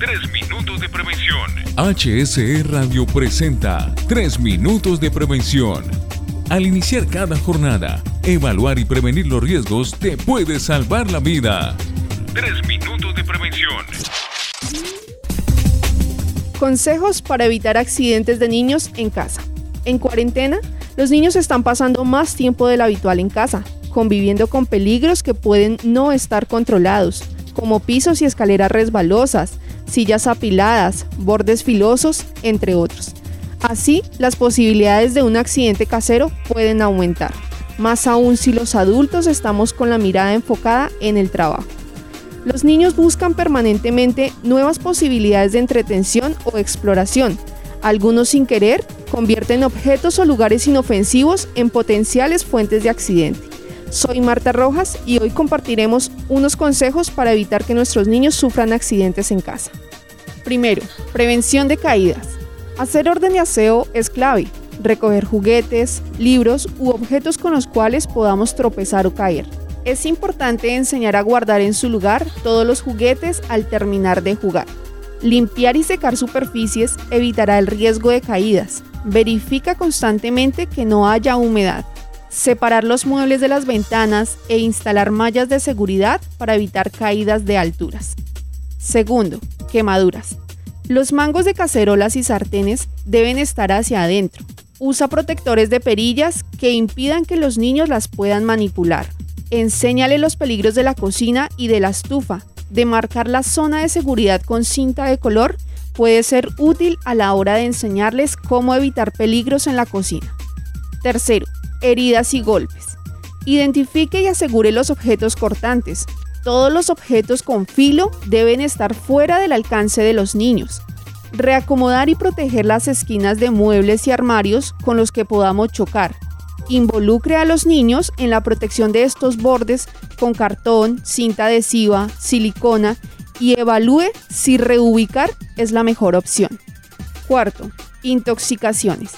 Tres minutos de prevención. HSE Radio presenta Tres minutos de prevención. Al iniciar cada jornada, evaluar y prevenir los riesgos te puede salvar la vida. Tres minutos de prevención. Consejos para evitar accidentes de niños en casa. En cuarentena, los niños están pasando más tiempo del habitual en casa, conviviendo con peligros que pueden no estar controlados, como pisos y escaleras resbalosas, sillas apiladas, bordes filosos, entre otros. Así, las posibilidades de un accidente casero pueden aumentar, más aún si los adultos estamos con la mirada enfocada en el trabajo. Los niños buscan permanentemente nuevas posibilidades de entretención o exploración. Algunos sin querer convierten objetos o lugares inofensivos en potenciales fuentes de accidente. Soy Marta Rojas y hoy compartiremos unos consejos para evitar que nuestros niños sufran accidentes en casa. Primero, prevención de caídas. Hacer orden de aseo es clave. Recoger juguetes, libros u objetos con los cuales podamos tropezar o caer. Es importante enseñar a guardar en su lugar todos los juguetes al terminar de jugar. Limpiar y secar superficies evitará el riesgo de caídas. Verifica constantemente que no haya humedad separar los muebles de las ventanas e instalar mallas de seguridad para evitar caídas de alturas. Segundo, quemaduras. Los mangos de cacerolas y sartenes deben estar hacia adentro. Usa protectores de perillas que impidan que los niños las puedan manipular. Enséñale los peligros de la cocina y de la estufa. De marcar la zona de seguridad con cinta de color puede ser útil a la hora de enseñarles cómo evitar peligros en la cocina. Tercero, heridas y golpes. Identifique y asegure los objetos cortantes. Todos los objetos con filo deben estar fuera del alcance de los niños. Reacomodar y proteger las esquinas de muebles y armarios con los que podamos chocar. Involucre a los niños en la protección de estos bordes con cartón, cinta adhesiva, silicona y evalúe si reubicar es la mejor opción. Cuarto, intoxicaciones.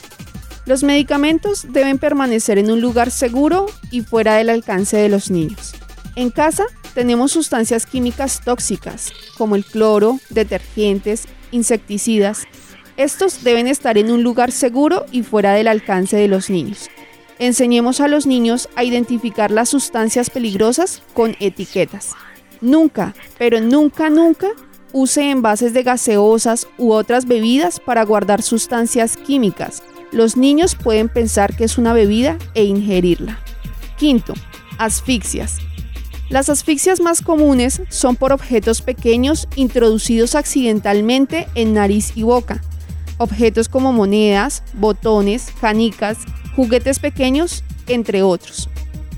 Los medicamentos deben permanecer en un lugar seguro y fuera del alcance de los niños. En casa tenemos sustancias químicas tóxicas como el cloro, detergentes, insecticidas. Estos deben estar en un lugar seguro y fuera del alcance de los niños. Enseñemos a los niños a identificar las sustancias peligrosas con etiquetas. Nunca, pero nunca, nunca use envases de gaseosas u otras bebidas para guardar sustancias químicas los niños pueden pensar que es una bebida e ingerirla. Quinto, asfixias. Las asfixias más comunes son por objetos pequeños introducidos accidentalmente en nariz y boca. Objetos como monedas, botones, canicas, juguetes pequeños, entre otros.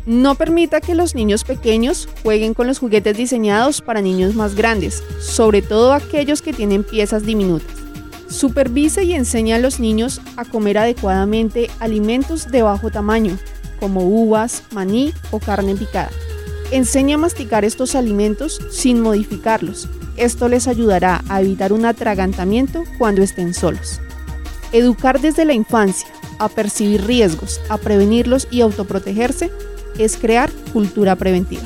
No permita que los niños pequeños jueguen con los juguetes diseñados para niños más grandes, sobre todo aquellos que tienen piezas diminutas. Supervise y enseña a los niños a comer adecuadamente alimentos de bajo tamaño, como uvas, maní o carne picada. Enseña a masticar estos alimentos sin modificarlos. Esto les ayudará a evitar un atragantamiento cuando estén solos. Educar desde la infancia, a percibir riesgos, a prevenirlos y autoprotegerse es crear cultura preventiva.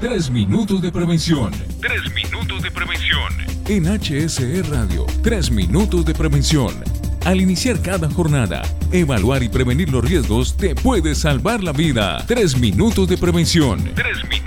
Tres minutos de prevención. Tres minutos de prevención. En HSE Radio, tres minutos de prevención. Al iniciar cada jornada, evaluar y prevenir los riesgos te puede salvar la vida. Tres minutos de prevención. Tres minutos.